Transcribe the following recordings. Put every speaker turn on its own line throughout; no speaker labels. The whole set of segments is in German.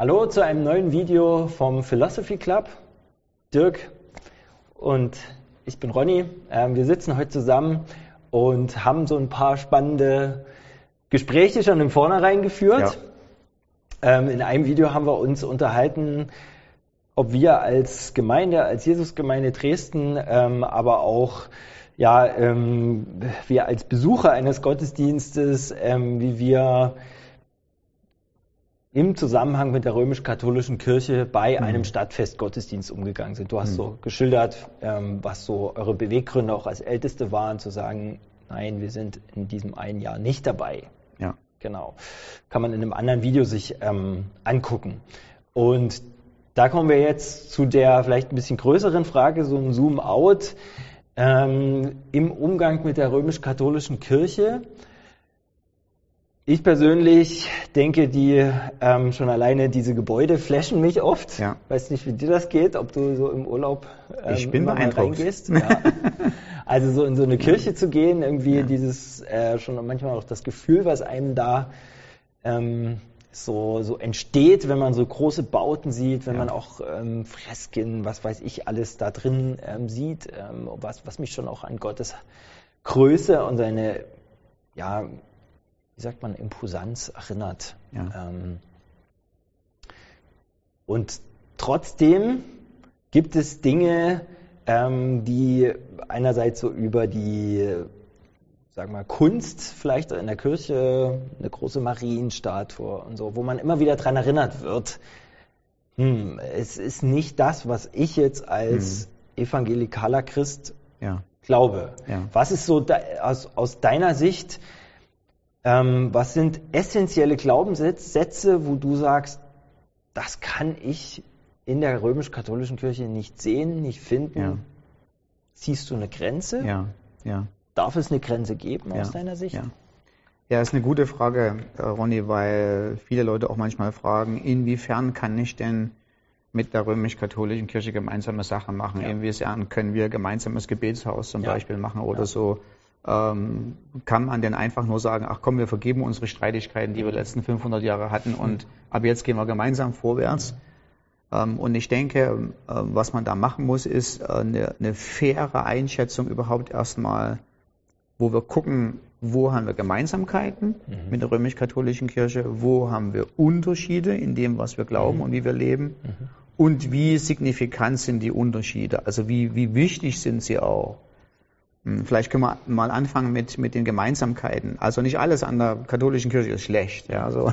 Hallo zu einem neuen Video vom Philosophy Club. Dirk und ich bin Ronny. Ähm, wir sitzen heute zusammen und haben so ein paar spannende Gespräche schon im Vornherein geführt. Ja. Ähm, in einem Video haben wir uns unterhalten, ob wir als Gemeinde, als Jesusgemeinde Dresden, ähm, aber auch ja, wir als Besucher eines Gottesdienstes, wie wir im Zusammenhang mit der römisch-katholischen Kirche bei mhm. einem Stadtfest Gottesdienst umgegangen sind. Du hast mhm. so geschildert, ähm, was so eure Beweggründe auch als Älteste waren, zu sagen, nein, wir sind in diesem einen Jahr nicht dabei. Ja. Genau. Kann man in einem anderen Video sich ähm, angucken. Und da kommen wir jetzt zu der vielleicht ein bisschen größeren Frage, so ein Zoom-out ähm, im Umgang mit der römisch-katholischen Kirche. Ich persönlich denke, die ähm, schon alleine diese Gebäude flashen mich oft. Ja. Weiß nicht, wie dir das geht, ob du so im Urlaub
ähm, ich bin reingehst.
Ja. also so in so eine Kirche zu gehen, irgendwie ja. dieses äh, schon manchmal auch das Gefühl, was einem da ähm, so, so entsteht, wenn man so große Bauten sieht, wenn ja. man auch ähm, Fresken, was weiß ich, alles da drin ähm, sieht, ähm, was, was mich schon auch an Gottes Größe und seine ja, wie sagt man, Imposanz erinnert. Ja. Ähm, und trotzdem gibt es Dinge, ähm, die einerseits so über die sagen wir, Kunst vielleicht in der Kirche, eine große Marienstatue und so, wo man immer wieder daran erinnert wird, hm, es ist nicht das, was ich jetzt als hm. evangelikaler Christ ja. glaube. Ja. Was ist so da, aus, aus deiner Sicht ähm, was sind essentielle Glaubenssätze, wo du sagst, das kann ich in der römisch-katholischen Kirche nicht sehen, nicht finden? Ja. Siehst du eine Grenze?
Ja, ja.
Darf es eine Grenze geben ja. aus deiner Sicht?
Ja. Ja, ist eine gute Frage, äh, Ronny, weil viele Leute auch manchmal fragen, inwiefern kann ich denn mit der römisch-katholischen Kirche gemeinsame Sachen machen? Ja. Inwiefern können wir gemeinsames Gebetshaus zum ja. Beispiel machen oder ja. so? Ähm, kann man denn einfach nur sagen, ach komm, wir vergeben unsere Streitigkeiten, die wir letzten 500 Jahre hatten und ab jetzt gehen wir gemeinsam vorwärts. Ähm, und ich denke, äh, was man da machen muss, ist äh, eine, eine faire Einschätzung überhaupt erstmal, wo wir gucken, wo haben wir Gemeinsamkeiten mhm. mit der römisch-katholischen Kirche, wo haben wir Unterschiede in dem, was wir glauben mhm. und wie wir leben mhm. und wie signifikant sind die Unterschiede, also wie, wie wichtig sind sie auch. Hm, vielleicht können wir mal anfangen mit, mit den Gemeinsamkeiten. Also nicht alles an der katholischen Kirche ist schlecht. Ja, so.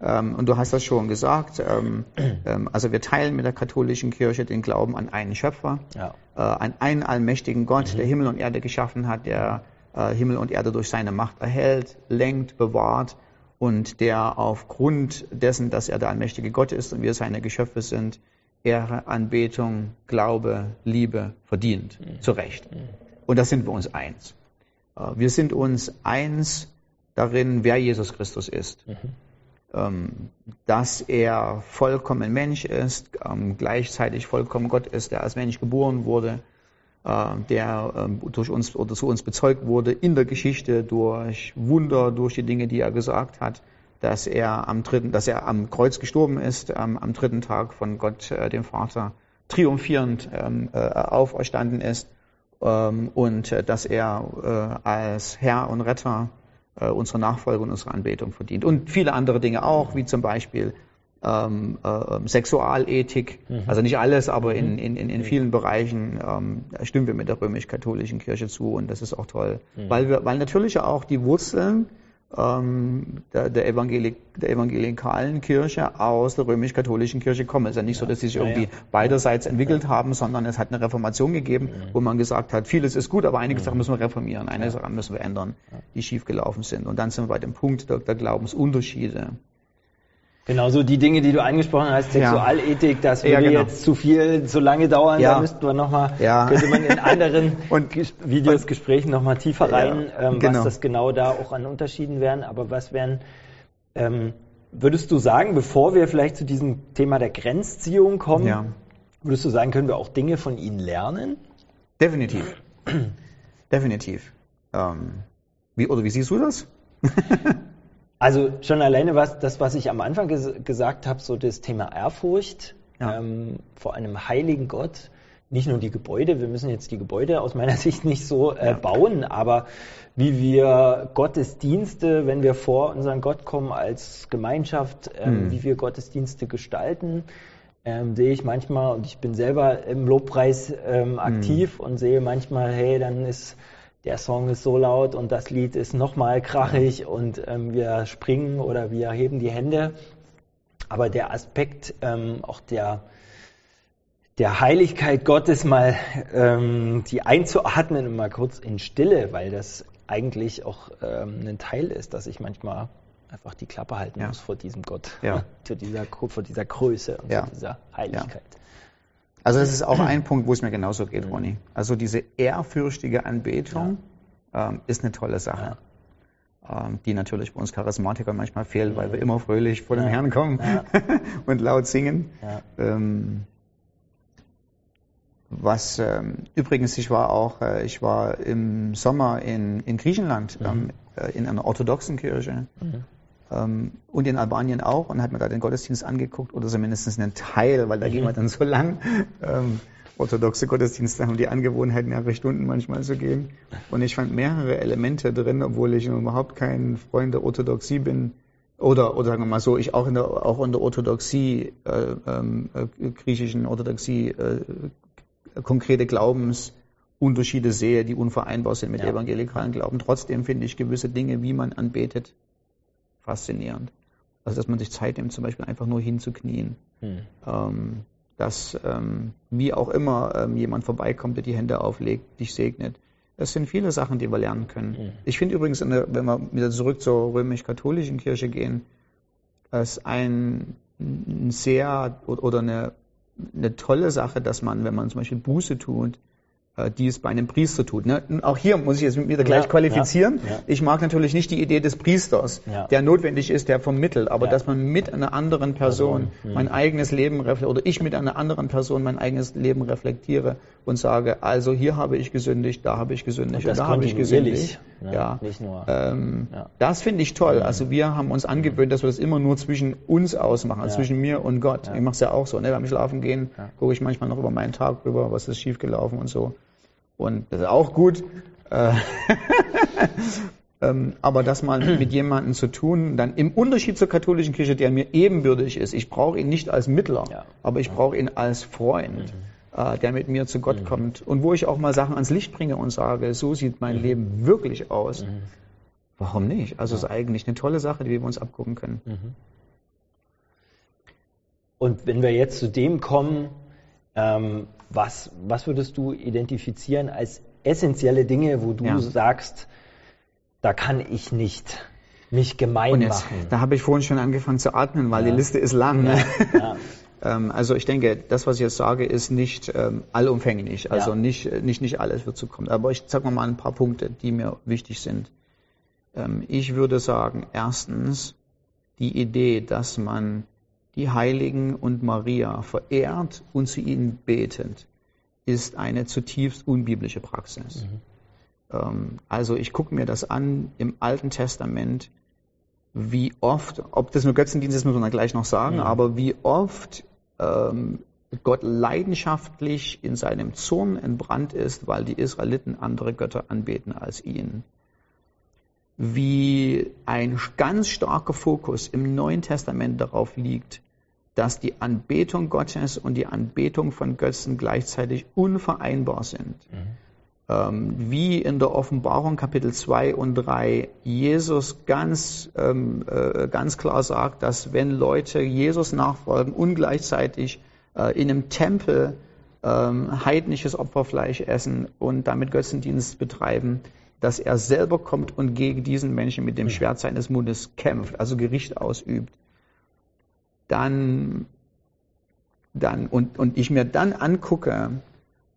Mhm. und du hast das schon gesagt. Ähm, ähm, also wir teilen mit der katholischen Kirche den Glauben an einen Schöpfer, ja. Äh, an einen allmächtigen Gott, mhm. der Himmel und Erde geschaffen hat, der äh, Himmel und Erde durch seine Macht erhält, lenkt, bewahrt und der aufgrund dessen, dass er der allmächtige Gott ist und wir seine Geschöpfe sind, Ehre, Anbetung, Glaube, Liebe verdient. Mhm. Zu Recht. Und da sind wir uns eins. Äh, wir sind uns eins darin, wer Jesus Christus ist. Mhm. Ähm, dass er vollkommen Mensch ist, ähm, gleichzeitig vollkommen Gott ist, der als Mensch geboren wurde, äh, der ähm, durch uns oder zu uns bezeugt wurde in der Geschichte durch Wunder, durch die Dinge, die er gesagt hat, dass er am dritten, dass er am Kreuz gestorben ist, am dritten Tag von Gott, äh, dem Vater, triumphierend auferstanden ist und äh, dass er äh, als Herr und Retter äh, unsere Nachfolge und unsere Anbetung verdient. Und viele andere Dinge auch, wie zum Beispiel ähm, äh, Sexualethik, mhm. also nicht alles, aber in, mhm. in, in, in vielen Bereichen ähm, stimmen wir mit der römisch-katholischen Kirche zu und das ist auch toll, mhm. weil wir, weil natürlich auch die Wurzeln ähm, der, der, Evangelik, der evangelikalen Kirche aus der römisch-katholischen Kirche kommen. Es ist ja nicht ja. so, dass sie sich irgendwie ja, beiderseits entwickelt haben, sondern es hat eine Reformation gegeben, wo man gesagt hat, vieles ist gut, aber einige Sachen müssen wir reformieren, einige Sachen müssen wir ändern, die schiefgelaufen sind. Und dann sind wir bei dem Punkt der, der Glaubensunterschiede.
Genauso die Dinge, die du angesprochen hast, Sexualethik, das würde ja, genau. jetzt zu viel, zu lange dauern. Ja. Da müssten wir nochmal, ja. könnte man in anderen und, Videos, und, Gesprächen nochmal tiefer rein, ähm, genau. was das genau da auch an Unterschieden wären. Aber was wären, ähm, würdest du sagen, bevor wir vielleicht zu diesem Thema der Grenzziehung kommen, ja. würdest du sagen, können wir auch Dinge von ihnen lernen?
Definitiv. Definitiv. Ähm, wie, oder wie siehst du das?
Also schon alleine was, das, was ich am Anfang ges gesagt habe, so das Thema Ehrfurcht ja. ähm, vor einem heiligen Gott. Nicht nur die Gebäude, wir müssen jetzt die Gebäude aus meiner Sicht nicht so äh, ja. bauen, aber wie wir Gottesdienste, wenn wir vor unseren Gott kommen als Gemeinschaft, ähm, hm. wie wir Gottesdienste gestalten, ähm, sehe ich manchmal, und ich bin selber im Lobpreis ähm, hm. aktiv hm. und sehe manchmal, hey, dann ist der Song ist so laut und das Lied ist nochmal krachig ja. und ähm, wir springen oder wir heben die Hände. Aber der Aspekt ähm, auch der, der Heiligkeit Gottes mal ähm, die einzuatmen und mal kurz in Stille, weil das eigentlich auch ähm, ein Teil ist, dass ich manchmal einfach die Klappe halten ja. muss vor diesem Gott, ja. vor, dieser, vor dieser Größe und ja. vor dieser Heiligkeit.
Also das ist auch ein Punkt, wo es mir genauso geht, Ronny. Also diese ehrfürchtige Anbetung ja. ähm, ist eine tolle Sache, ja. ähm, die natürlich bei uns Charismatikern manchmal fehlt, weil wir immer fröhlich vor den Herrn kommen und laut singen. Ähm, was ähm, übrigens, ich war auch, äh, ich war im Sommer in, in Griechenland mhm. Ähm, äh, in einer orthodoxen Kirche. Mhm und in Albanien auch und hat mir da den Gottesdienst angeguckt oder zumindest einen Teil, weil da gehen wir dann so lang. Ähm, orthodoxe Gottesdienste haben die Angewohnheit, mehrere Stunden manchmal zu gehen. Und ich fand mehrere Elemente drin, obwohl ich überhaupt kein Freund der Orthodoxie bin. Oder, oder sagen wir mal so, ich auch in der, auch in der Orthodoxie, äh, ähm, äh, griechischen Orthodoxie, äh, konkrete Glaubensunterschiede sehe, die unvereinbar sind mit ja. evangelikalen Glauben. Trotzdem finde ich gewisse Dinge, wie man anbetet, faszinierend. Also dass man sich Zeit nimmt, zum Beispiel einfach nur hinzuknien. Hm. Ähm, dass ähm, wie auch immer ähm, jemand vorbeikommt, der die Hände auflegt, dich segnet. Das sind viele Sachen, die wir lernen können. Mhm. Ich finde übrigens, der, wenn wir wieder zurück zur römisch-katholischen Kirche gehen, es ein, ein sehr oder eine, eine tolle Sache, dass man, wenn man zum Beispiel Buße tut, die es bei einem Priester tut. Ne? Auch hier muss ich jetzt wieder gleich ja, qualifizieren. Ja, ja. Ich mag natürlich nicht die Idee des Priesters, der notwendig ist, der vermittelt, aber dass man mit einer anderen Person also, mein eigenes Leben reflektiert oder ich mit einer anderen Person mein eigenes Leben reflektiere und sage, also hier habe ich gesündigt, da habe ich gesündigt, und, da habe ich gesündigt. Ne? Ja, nicht nur. Ähm, das finde ich toll. Also wir haben uns angewöhnt, dass wir das immer nur zwischen uns ausmachen, also zwischen mir und Gott. Ich mache es ja auch so. Ne? Beim Schlafen gehen gucke ich manchmal noch über meinen Tag rüber, was ist schiefgelaufen und so. Und das ist auch gut. Äh, ähm, aber das mal mit jemandem zu tun, dann im Unterschied zur katholischen Kirche, der mir ebenbürtig ist, ich brauche ihn nicht als Mittler, ja. aber ich brauche ihn als Freund, mhm. äh, der mit mir zu Gott mhm. kommt und wo ich auch mal Sachen ans Licht bringe und sage, so sieht mein mhm. Leben wirklich aus. Mhm. Warum nicht? Also es ist eigentlich eine tolle Sache, die wir uns abgucken können. Mhm.
Und wenn wir jetzt zu dem kommen, ähm, was, was würdest du identifizieren als essentielle Dinge, wo du ja. sagst, da kann ich nicht mich gemein jetzt, machen?
Da habe ich vorhin schon angefangen zu atmen, weil ja. die Liste ist lang. Ne? Ja. ähm, also ich denke, das, was ich jetzt sage, ist nicht ähm, allumfänglich. Also nicht, nicht, nicht alles wird zu kommen. Aber ich sage mal ein paar Punkte, die mir wichtig sind. Ähm, ich würde sagen, erstens die Idee, dass man die Heiligen und Maria verehrt und zu ihnen betet, ist eine zutiefst unbiblische Praxis. Mhm. Ähm, also ich gucke mir das an im Alten Testament, wie oft, ob das nur Götzendienst ist, muss man dann gleich noch sagen, mhm. aber wie oft ähm, Gott leidenschaftlich in seinem Zorn entbrannt ist, weil die Israeliten andere Götter anbeten als ihn wie ein ganz starker Fokus im Neuen Testament darauf liegt, dass die Anbetung Gottes und die Anbetung von Götzen gleichzeitig unvereinbar sind. Mhm. Ähm, wie in der Offenbarung Kapitel 2 und 3 Jesus ganz, ähm, äh, ganz klar sagt, dass wenn Leute Jesus nachfolgen und gleichzeitig äh, in einem Tempel ähm, heidnisches Opferfleisch essen und damit Götzendienst betreiben, dass er selber kommt und gegen diesen Menschen mit dem mhm. Schwert seines Mundes kämpft, also Gericht ausübt dann, dann und, und ich mir dann angucke,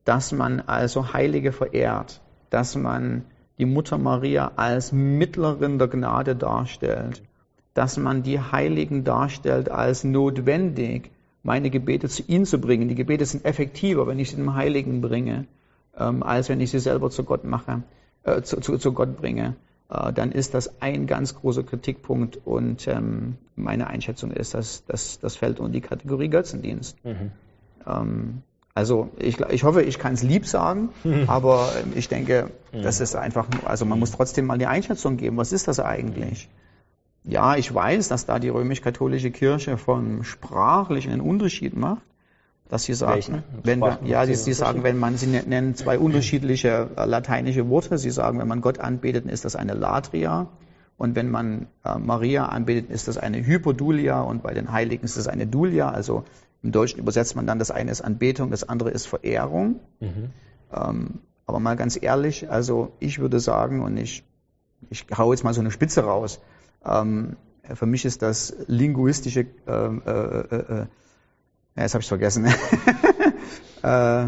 dass man also Heilige verehrt, dass man die Mutter Maria als Mittlerin der Gnade darstellt, dass man die Heiligen darstellt als notwendig, meine Gebete zu ihnen zu bringen. Die Gebete sind effektiver, wenn ich sie dem Heiligen bringe, ähm, als wenn ich sie selber zu Gott mache, äh, zu, zu, zu Gott bringe. Äh, dann ist das ein ganz großer Kritikpunkt und ähm, meine Einschätzung ist, dass, dass das fällt unter die Kategorie Götzendienst. Mhm. Ähm, also ich, ich hoffe, ich kann es lieb sagen, mhm. aber ähm, ich denke, mhm. das ist einfach, also man muss trotzdem mal die Einschätzung geben, was ist das eigentlich? Ja, ich weiß, dass da die römisch-katholische Kirche vom sprachlichen einen Unterschied macht, dass sie sagen, wenn wir, ja, sie, sie sagen, wenn man, sie ne-, nennen zwei unterschiedliche äh, lateinische Worte, sie sagen, wenn man Gott anbetet, ist das eine Latria. Und wenn man äh, Maria anbetet, ist das eine Hypodulia und bei den Heiligen ist das eine Dulia, also im Deutschen übersetzt man dann, das eine ist Anbetung, das andere ist Verehrung. Mhm. Ähm, aber mal ganz ehrlich, also ich würde sagen, und ich, ich hau jetzt mal so eine Spitze raus, ähm, für mich ist das linguistische ähm, äh, äh, äh, ja, jetzt habe ich vergessen. äh,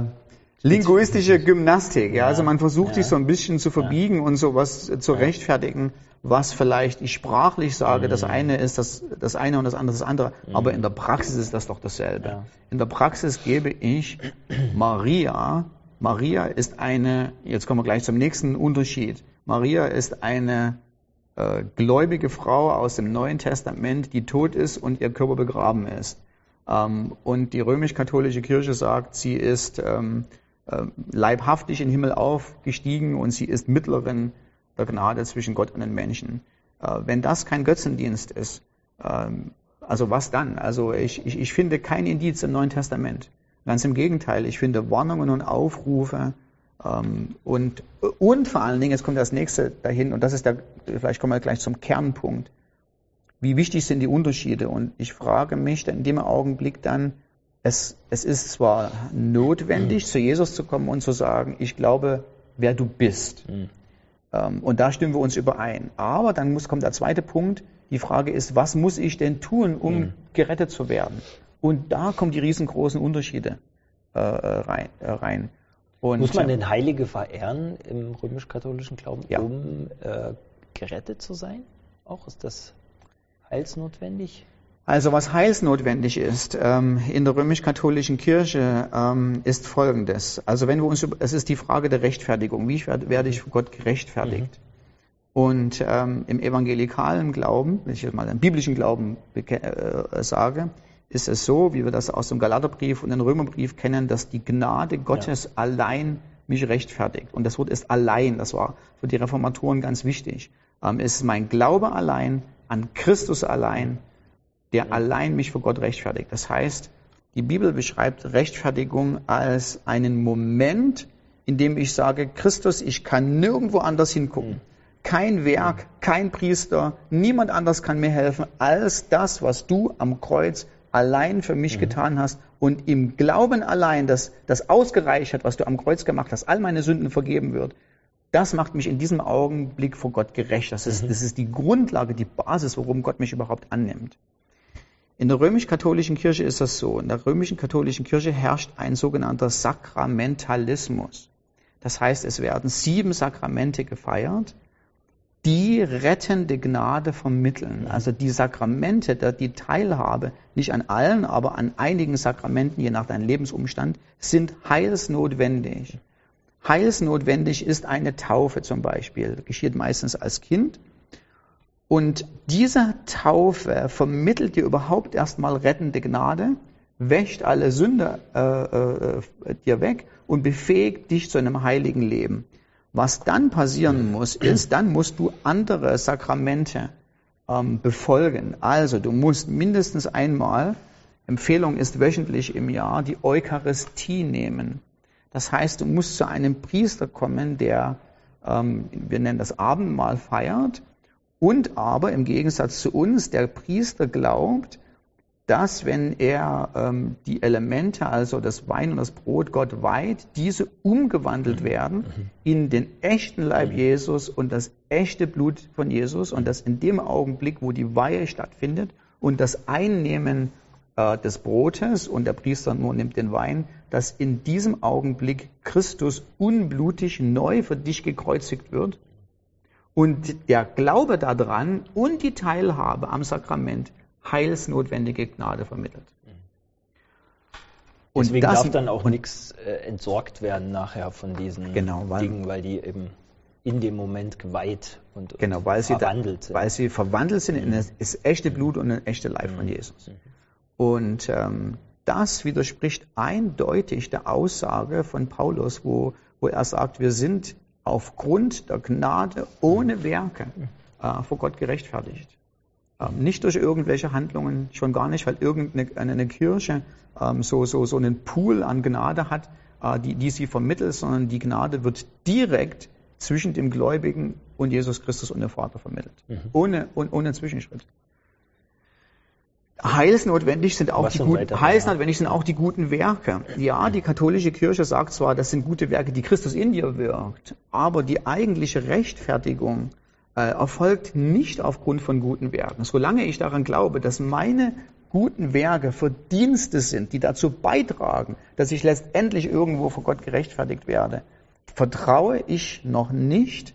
linguistische Gymnastik. Ja, also man versucht sich so ein bisschen zu verbiegen und sowas zu rechtfertigen, was vielleicht ich sprachlich sage. Mhm. Das eine ist das, das eine und das andere das andere. Mhm. Aber in der Praxis ist das doch dasselbe. In der Praxis gebe ich Maria. Maria ist eine, jetzt kommen wir gleich zum nächsten Unterschied. Maria ist eine äh, gläubige Frau aus dem Neuen Testament, die tot ist und ihr Körper begraben ist. Ähm, und die römisch-katholische Kirche sagt, sie ist ähm, äh, leibhaftig in den Himmel aufgestiegen und sie ist Mittlerin der Gnade zwischen Gott und den Menschen. Äh, wenn das kein Götzendienst ist, ähm, also was dann? Also ich, ich, ich finde kein Indiz im Neuen Testament. Ganz im Gegenteil, ich finde Warnungen und Aufrufe und, und vor allen Dingen, jetzt kommt das nächste dahin, und das ist der, vielleicht kommen wir gleich zum Kernpunkt. Wie wichtig sind die Unterschiede? Und ich frage mich in dem Augenblick dann, es, es ist zwar notwendig, mhm. zu Jesus zu kommen und zu sagen, ich glaube, wer du bist. Mhm. Ähm, und da stimmen wir uns überein. Aber dann muss, kommt der zweite Punkt. Die Frage ist, was muss ich denn tun, um mhm. gerettet zu werden? Und da kommen die riesengroßen Unterschiede äh, rein. Äh, rein.
Und, muss man den Heilige verehren im römisch-katholischen Glauben, ja. um äh, gerettet zu sein? Auch ist das heilsnotwendig?
Also was heilsnotwendig ist ähm, in der römisch-katholischen Kirche ähm, ist Folgendes. Also wenn wir uns, es ist die Frage der Rechtfertigung. Wie werde ich vor Gott gerechtfertigt? Mhm. Und ähm, im evangelikalen Glauben, wenn ich jetzt mal den biblischen Glauben äh, sage, ist es so, wie wir das aus dem Galaterbrief und dem Römerbrief kennen, dass die Gnade Gottes ja. allein mich rechtfertigt. Und das Wort ist allein. Das war für die Reformatoren ganz wichtig. Ähm, es ist mein Glaube allein, an Christus allein, der allein mich vor Gott rechtfertigt. Das heißt, die Bibel beschreibt Rechtfertigung als einen Moment, in dem ich sage, Christus, ich kann nirgendwo anders hingucken. Kein Werk, kein Priester, niemand anders kann mir helfen als das, was du am Kreuz allein für mich mhm. getan hast und im Glauben allein, dass das ausgereicht hat, was du am Kreuz gemacht hast, all meine Sünden vergeben wird, das macht mich in diesem Augenblick vor Gott gerecht. Das ist, mhm. das ist die Grundlage, die Basis, worum Gott mich überhaupt annimmt. In der römisch-katholischen Kirche ist das so. In der römischen katholischen Kirche herrscht ein sogenannter Sakramentalismus. Das heißt, es werden sieben Sakramente gefeiert, die rettende Gnade vermitteln. Also die Sakramente, die Teilhabe, nicht an allen, aber an einigen Sakramenten, je nach deinem Lebensumstand, sind heilsnotwendig. Heilsnotwendig ist eine Taufe zum Beispiel, geschieht meistens als Kind. Und diese Taufe vermittelt dir überhaupt erstmal rettende Gnade, wäscht alle Sünde äh, äh, dir weg und befähigt dich zu einem heiligen Leben. Was dann passieren muss, ist, dann musst du andere Sakramente ähm, befolgen. Also du musst mindestens einmal, Empfehlung ist wöchentlich im Jahr, die Eucharistie nehmen. Das heißt, du musst zu einem Priester kommen, der, ähm, wir nennen das Abendmahl, feiert. Und aber im Gegensatz zu uns, der Priester glaubt, dass wenn er ähm, die Elemente, also das Wein und das Brot, Gott weiht, diese umgewandelt mhm. werden mhm. in den echten Leib mhm. Jesus und das echte Blut von Jesus und dass in dem Augenblick, wo die Weihe stattfindet und das Einnehmen äh, des Brotes und der Priester nur nimmt den Wein, dass in diesem Augenblick Christus unblutig neu für dich gekreuzigt wird und der Glaube daran und die Teilhabe am Sakrament heilsnotwendige Gnade vermittelt.
Und Deswegen das, darf dann auch nichts äh, entsorgt werden nachher von diesen
genau,
weil, Dingen, weil die eben in dem Moment geweiht und,
genau, weil sie
verwandelt
da, sind. Weil sie verwandelt sind in das, das echte Blut und ein echte Leib von Jesus. Und ähm, das widerspricht eindeutig der Aussage von Paulus, wo, wo er sagt, wir sind aufgrund der Gnade ohne Werke äh, vor Gott gerechtfertigt. Ähm, nicht durch irgendwelche Handlungen, schon gar nicht, weil irgendeine eine Kirche ähm, so, so, so einen Pool an Gnade hat, äh, die, die sie vermittelt, sondern die Gnade wird direkt zwischen dem Gläubigen und Jesus Christus und dem Vater vermittelt. Mhm. Ohne, ohne Zwischenschritt. Heilsnotwendig sind auch die guten, heilsnotwendig sind auch die guten Werke. Ja, die katholische Kirche sagt zwar, das sind gute Werke, die Christus in dir wirkt, aber die eigentliche Rechtfertigung erfolgt nicht aufgrund von guten Werken. Solange ich daran glaube, dass meine guten Werke Verdienste sind, die dazu beitragen, dass ich letztendlich irgendwo vor Gott gerechtfertigt werde, vertraue ich noch nicht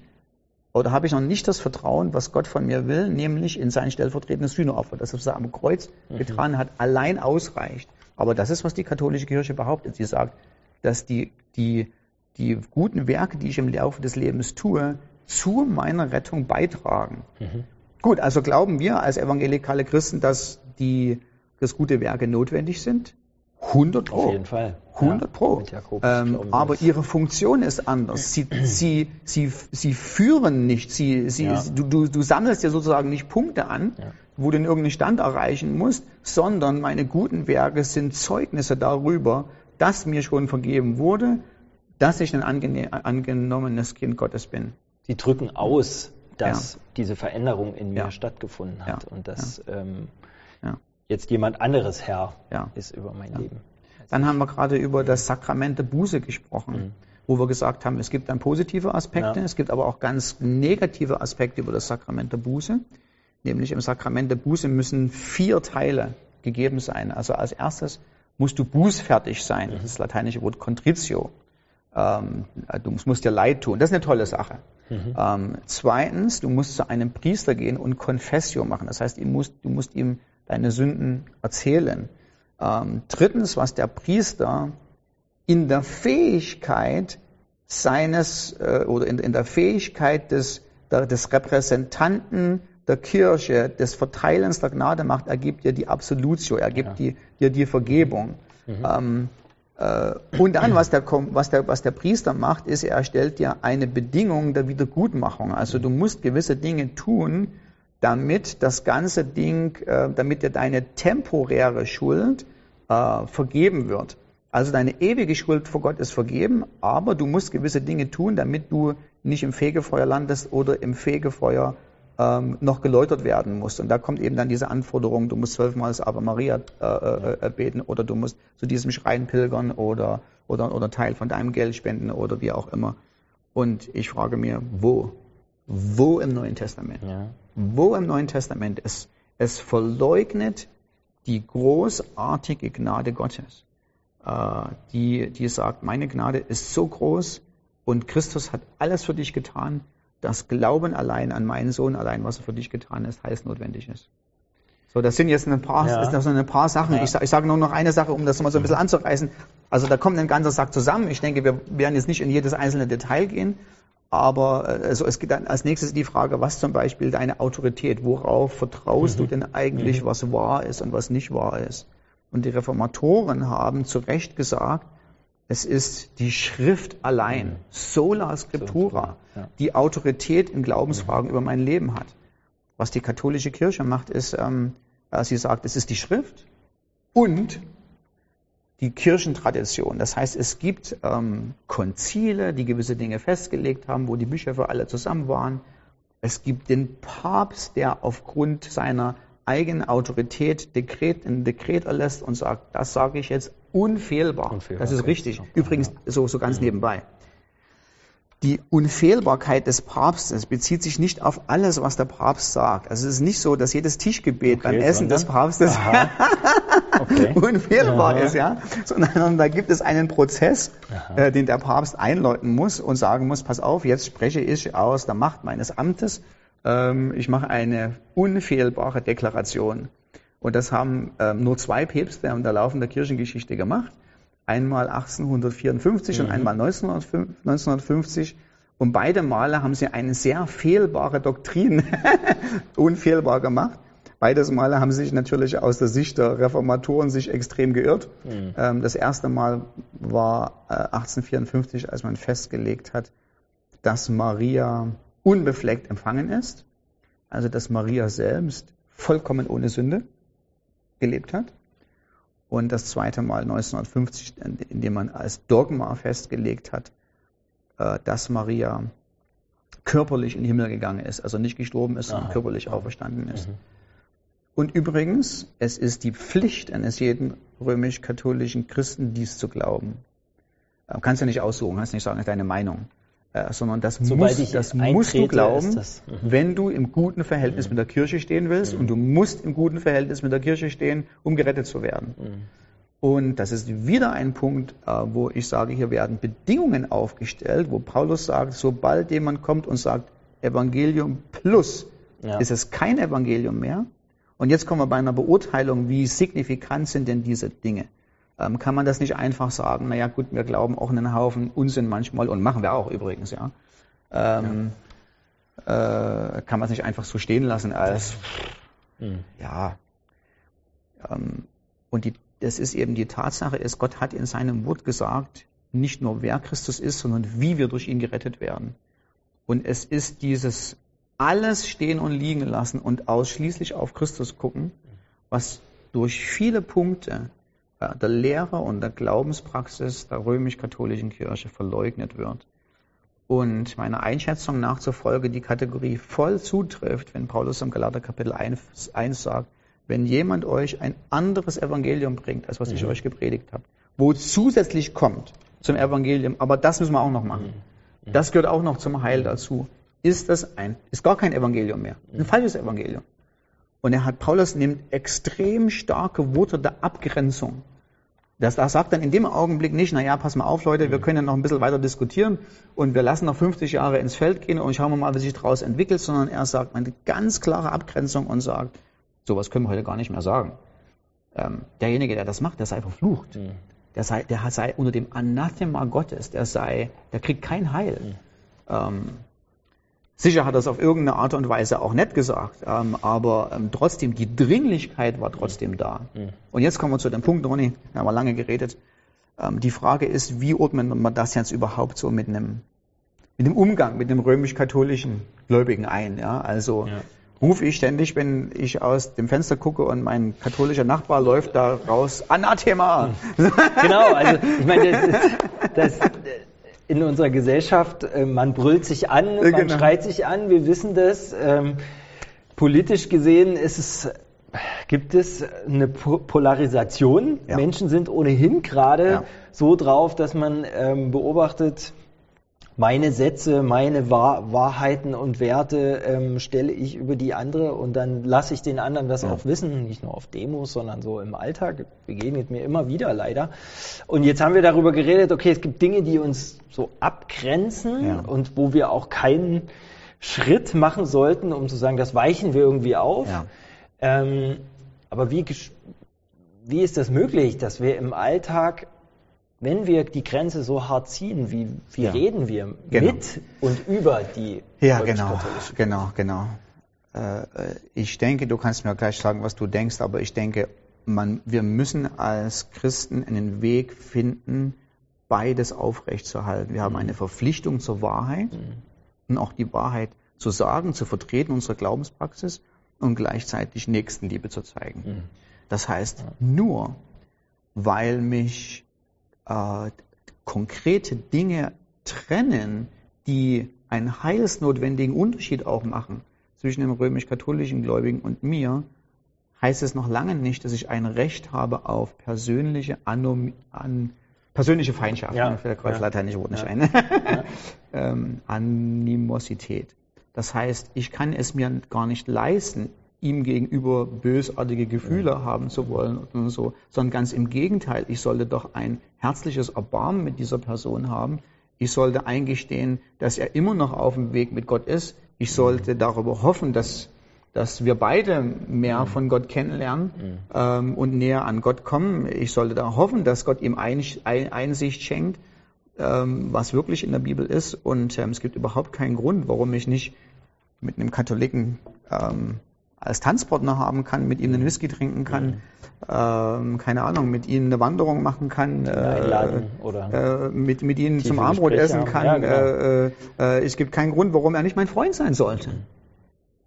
oder habe ich noch nicht das Vertrauen, was Gott von mir will, nämlich in sein stellvertretendes Sühneopfer, das er am Kreuz mhm. getan hat, allein ausreicht. Aber das ist, was die katholische Kirche behauptet. Sie sagt, dass die, die, die guten Werke, die ich im Laufe des Lebens tue, zu meiner Rettung beitragen. Mhm. Gut, also glauben wir als evangelikale Christen, dass die, dass gute Werke notwendig sind? 100 Pro.
Auf jeden Fall.
100 ja, Pro. Ähm, aber ihre Funktion ist anders. Sie, sie, sie, sie führen nicht. Sie, sie, ja. du, du, du sammelst ja sozusagen nicht Punkte an, ja. wo du in irgendeinen Stand erreichen musst, sondern meine guten Werke sind Zeugnisse darüber, dass mir schon vergeben wurde, dass ich ein angenommenes Kind Gottes bin.
Sie drücken aus, dass diese Veränderung in mir stattgefunden hat und dass ähm, jetzt jemand anderes Herr ist über mein Leben.
Dann haben wir gerade über das Sakrament der Buße gesprochen, mhm. wo wir gesagt haben, es gibt dann positive Aspekte, ja. es gibt aber auch ganz negative Aspekte über das Sakrament der Buße. Nämlich im Sakrament der Buße müssen vier Teile gegeben sein. Also als erstes musst du bußfertig sein. Das ist das lateinische Wort contritio. Ähm, du musst dir leid tun. Das ist eine tolle Sache. Mhm. Ähm, zweitens, du musst zu einem Priester gehen und Confessio machen. Das heißt, du musst, du musst ihm deine Sünden erzählen. Ähm, drittens, was der Priester in der Fähigkeit seines äh, oder in, in, der Fähigkeit des, der, des Repräsentanten der Kirche, des Verteilens der Gnade macht, er gibt dir die Absolutio, er gibt ja. dir die Vergebung. Mhm. Ähm, äh, und dann, was der, was, der, was der Priester macht, ist, er stellt dir eine Bedingung der Wiedergutmachung. Also du musst gewisse Dinge tun, damit das ganze Ding, äh, damit dir deine temporäre Schuld äh, vergeben wird. Also deine ewige Schuld vor Gott ist vergeben, aber du musst gewisse Dinge tun, damit du nicht im Fegefeuer landest oder im Fegefeuer ähm, noch geläutert werden musst. Und da kommt eben dann diese Anforderung, du musst zwölfmal das Ave Maria äh, äh, äh, beten oder du musst zu diesem Schrein pilgern oder, oder, oder Teil von deinem Geld spenden oder wie auch immer. Und ich frage mir, wo? Wo im Neuen Testament? Ja wo im Neuen Testament es, es verleugnet die großartige Gnade Gottes, äh, die, die sagt, meine Gnade ist so groß und Christus hat alles für dich getan, dass Glauben allein an meinen Sohn allein, was er für dich getan ist, heißt notwendig ist. So, das sind jetzt ein paar, ja. das ein paar Sachen. Ja. Ich, ich sage nur noch eine Sache, um das mal so ein bisschen anzureißen. Also da kommt ein ganzer Sack zusammen. Ich denke, wir werden jetzt nicht in jedes einzelne Detail gehen, aber also es geht dann als nächstes die Frage, was zum Beispiel deine Autorität, worauf vertraust mhm. du denn eigentlich, mhm. was wahr ist und was nicht wahr ist? Und die Reformatoren haben zu Recht gesagt, es ist die Schrift allein, mhm. sola scriptura, die Autorität in Glaubensfragen mhm. über mein Leben hat. Was die katholische Kirche macht, ist, ähm, sie sagt, es ist die Schrift und die Kirchentradition. Das heißt, es gibt ähm, Konzile, die gewisse Dinge festgelegt haben, wo die Bischöfe alle zusammen waren. Es gibt den Papst, der aufgrund seiner eigenen Autorität Dekret, ein Dekret erlässt und sagt, das sage ich jetzt unfehlbar. unfehlbar das ist richtig. Übrigens so, so ganz nebenbei die Unfehlbarkeit des Papstes bezieht sich nicht auf alles, was der Papst sagt. Also es ist nicht so, dass jedes Tischgebet okay, beim Essen des Papstes okay. unfehlbar Aha. ist, ja, sondern da gibt es einen Prozess, äh, den der Papst einläuten muss und sagen muss: Pass auf, jetzt spreche ich aus der Macht meines Amtes. Ähm, ich mache eine unfehlbare Deklaration. Und das haben ähm, nur zwei Päpste in der Laufe der Kirchengeschichte gemacht einmal 1854 mhm. und einmal 1950. Und beide Male haben sie eine sehr fehlbare Doktrin unfehlbar gemacht. Beides Male haben sie sich natürlich aus der Sicht der Reformatoren sich extrem geirrt. Mhm. Ähm, das erste Mal war 1854, äh, als man festgelegt hat, dass Maria unbefleckt empfangen ist, also dass Maria selbst vollkommen ohne Sünde gelebt hat. Und das zweite Mal 1950, indem man als Dogma festgelegt hat, äh, dass Maria körperlich in den Himmel gegangen ist, also nicht gestorben ist, sondern körperlich auferstanden ist. Mhm. Und übrigens, es ist die Pflicht eines jeden römisch-katholischen Christen, dies zu glauben. Du kannst ja nicht aussuchen, kannst nicht sagen, das ist deine Meinung. Äh, sondern das, muss, das musst du glauben, mhm. wenn du im guten Verhältnis mhm. mit der Kirche stehen willst. Mhm. Und du musst im guten Verhältnis mit der Kirche stehen, um gerettet zu werden. Mhm. Und das ist wieder ein Punkt, äh, wo ich sage, hier werden Bedingungen aufgestellt, wo Paulus sagt, sobald jemand kommt und sagt, Evangelium plus, ja. ist es kein Evangelium mehr, und jetzt kommen wir bei einer Beurteilung, wie signifikant sind denn diese Dinge. Ähm, kann man das nicht einfach sagen, naja gut, wir glauben auch einen Haufen Unsinn manchmal und machen wir auch übrigens, ja. Ähm, ja. Äh, kann man es nicht einfach so stehen lassen als, mhm. ja. Ähm, und die, das ist eben die Tatsache ist, Gott hat in seinem Wort gesagt, nicht nur wer Christus ist, sondern wie wir durch ihn gerettet werden. Und es ist dieses alles stehen und liegen lassen und ausschließlich auf Christus gucken, was durch viele Punkte der Lehre und der Glaubenspraxis der römisch-katholischen Kirche verleugnet wird. Und meiner Einschätzung nach zufolge die Kategorie voll zutrifft, wenn Paulus im Galater Kapitel 1, 1 sagt, wenn jemand euch ein anderes Evangelium bringt, als was ich mhm. euch gepredigt habe, wo zusätzlich kommt zum Evangelium, aber das müssen wir auch noch machen. Mhm. Das gehört auch noch zum Heil dazu ist das ein, ist gar kein Evangelium mehr. Ein falsches Evangelium. Und er hat, Paulus nimmt extrem starke Worte der Abgrenzung. Das, das sagt dann in dem Augenblick nicht, naja, pass mal auf, Leute, wir können ja noch ein bisschen weiter diskutieren und wir lassen noch 50 Jahre ins Feld gehen und schauen wir mal, wie sich daraus entwickelt, sondern er sagt eine ganz klare Abgrenzung und sagt, sowas können wir heute gar nicht mehr sagen. Ähm, derjenige, der das macht, der sei verflucht. Mhm. Der sei, der sei unter dem Anathema Gottes, der sei, der kriegt kein Heil. Mhm. Ähm, Sicher hat er es auf irgendeine Art und Weise auch nett gesagt, ähm, aber ähm, trotzdem, die Dringlichkeit war trotzdem da. Mhm. Und jetzt kommen wir zu dem Punkt, Ronny, da haben wir lange geredet. Ähm, die Frage ist, wie ordnet man das jetzt überhaupt so mit einem, mit dem Umgang mit dem römisch-katholischen Gläubigen ein? Ja? Also ja. rufe ich ständig, wenn ich aus dem Fenster gucke und mein katholischer Nachbar läuft da raus, Anathema!
Genau, also ich meine, das, das in unserer Gesellschaft, äh, man brüllt sich an, man genau. schreit sich an, wir wissen das. Ähm, politisch gesehen ist es, gibt es eine Polarisation. Ja. Menschen sind ohnehin gerade ja. so drauf, dass man ähm, beobachtet, meine Sätze, meine Wahr Wahrheiten und Werte ähm, stelle ich über die andere und dann lasse ich den anderen das ja. auch wissen, nicht nur auf Demos, sondern so im Alltag, begegnet mir immer wieder leider. Und jetzt haben wir darüber geredet, okay, es gibt Dinge, die uns so abgrenzen ja. und wo wir auch keinen Schritt machen sollten, um zu sagen, das weichen wir irgendwie auf. Ja. Ähm, aber wie, wie ist das möglich, dass wir im Alltag wenn wir die Grenze so hart ziehen, wie, wie ja. reden wir genau. mit und über die
Ja, genau, genau, genau. Äh, ich denke, du kannst mir gleich sagen, was du denkst, aber ich denke, man, wir müssen als Christen einen Weg finden, beides aufrechtzuerhalten. Wir haben mhm. eine Verpflichtung zur Wahrheit mhm. und auch die Wahrheit zu sagen, zu vertreten, unsere Glaubenspraxis und gleichzeitig Nächstenliebe zu zeigen. Mhm. Das heißt, nur weil mich äh, konkrete Dinge trennen, die einen heilsnotwendigen Unterschied auch machen zwischen dem römisch-katholischen Gläubigen und mir, heißt es noch lange nicht, dass ich ein Recht habe auf persönliche Anom an persönliche Feindschaft. Ja, mir fällt gerade ja. lateinische Wort nicht ja. ein. Ja. ähm, Animosität. Das heißt, ich kann es mir gar nicht leisten, ihm gegenüber bösartige Gefühle haben zu wollen und so, sondern ganz im Gegenteil, ich sollte doch ein herzliches Erbarmen mit dieser Person haben. Ich sollte eingestehen, dass er immer noch auf dem Weg mit Gott ist. Ich sollte mhm. darüber hoffen, dass, dass wir beide mehr mhm. von Gott kennenlernen mhm. ähm, und näher an Gott kommen. Ich sollte da hoffen, dass Gott ihm Einsicht schenkt ähm, was wirklich in der Bibel ist. Und ähm, es gibt überhaupt keinen Grund, warum ich nicht mit einem Katholiken ähm, als Tanzpartner haben kann, mit ihm einen Whisky trinken kann, ähm, keine Ahnung, mit ihm eine Wanderung machen kann,
äh,
äh, mit, mit ihm zum Armbrot essen kann. Ja, genau. äh, äh, es gibt keinen Grund, warum er nicht mein Freund sein sollte.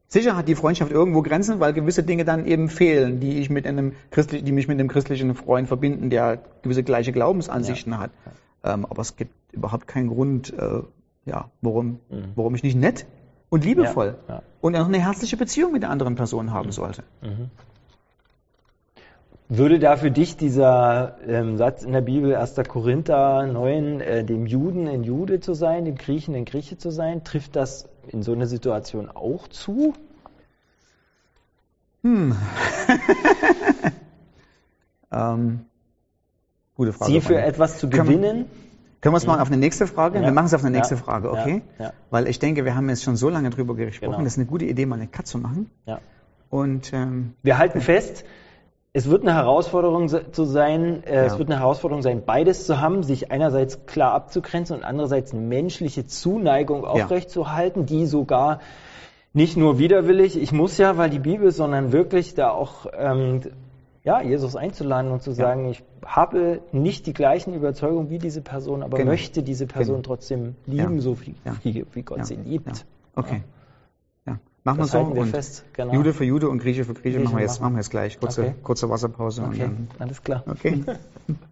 Sicher hat die Freundschaft irgendwo Grenzen, weil gewisse Dinge dann eben fehlen, die ich mit einem christlichen, die mich mit einem christlichen Freund verbinden, der gewisse gleiche Glaubensansichten ja. hat. Ähm, aber es gibt überhaupt keinen Grund, äh, ja, warum, mhm. warum ich nicht nett und liebevoll ja, ja. und auch eine herzliche Beziehung mit der anderen Person haben sollte. Mhm.
Würde da für dich dieser ähm, Satz in der Bibel 1. Korinther 9, äh, dem Juden ein Jude zu sein, dem Griechen ein Grieche zu sein, trifft das in so einer Situation auch zu?
Hm. ähm, gute Frage.
Sie für etwas zu gewinnen?
Können wir es mal auf eine nächste Frage? Ja. Wir machen es auf eine nächste ja. Frage, okay? Ja. Weil ich denke, wir haben jetzt schon so lange drüber gesprochen. Genau. Das ist eine gute Idee, mal eine Cut zu machen.
Ja.
Und ähm,
wir halten fest, es wird eine Herausforderung zu sein, äh, es wird eine Herausforderung sein, beides zu haben, sich einerseits klar abzugrenzen und andererseits eine menschliche Zuneigung aufrechtzuerhalten, die sogar nicht nur widerwillig, ich muss ja, weil die Bibel, sondern wirklich da auch ähm, ja, Jesus einzuladen und zu sagen, ja. ich habe nicht die gleichen Überzeugungen wie diese Person, aber genau. möchte diese Person genau. trotzdem lieben, ja. so wie, wie, wie Gott sie liebt.
Okay. Ja. Machen wir so.
Wir fest.
Genau. Jude für Jude und Grieche für Grieche, Grieche machen, wir jetzt, machen wir jetzt gleich. Kurze, okay. kurze Wasserpause.
Okay, alles klar.
Okay.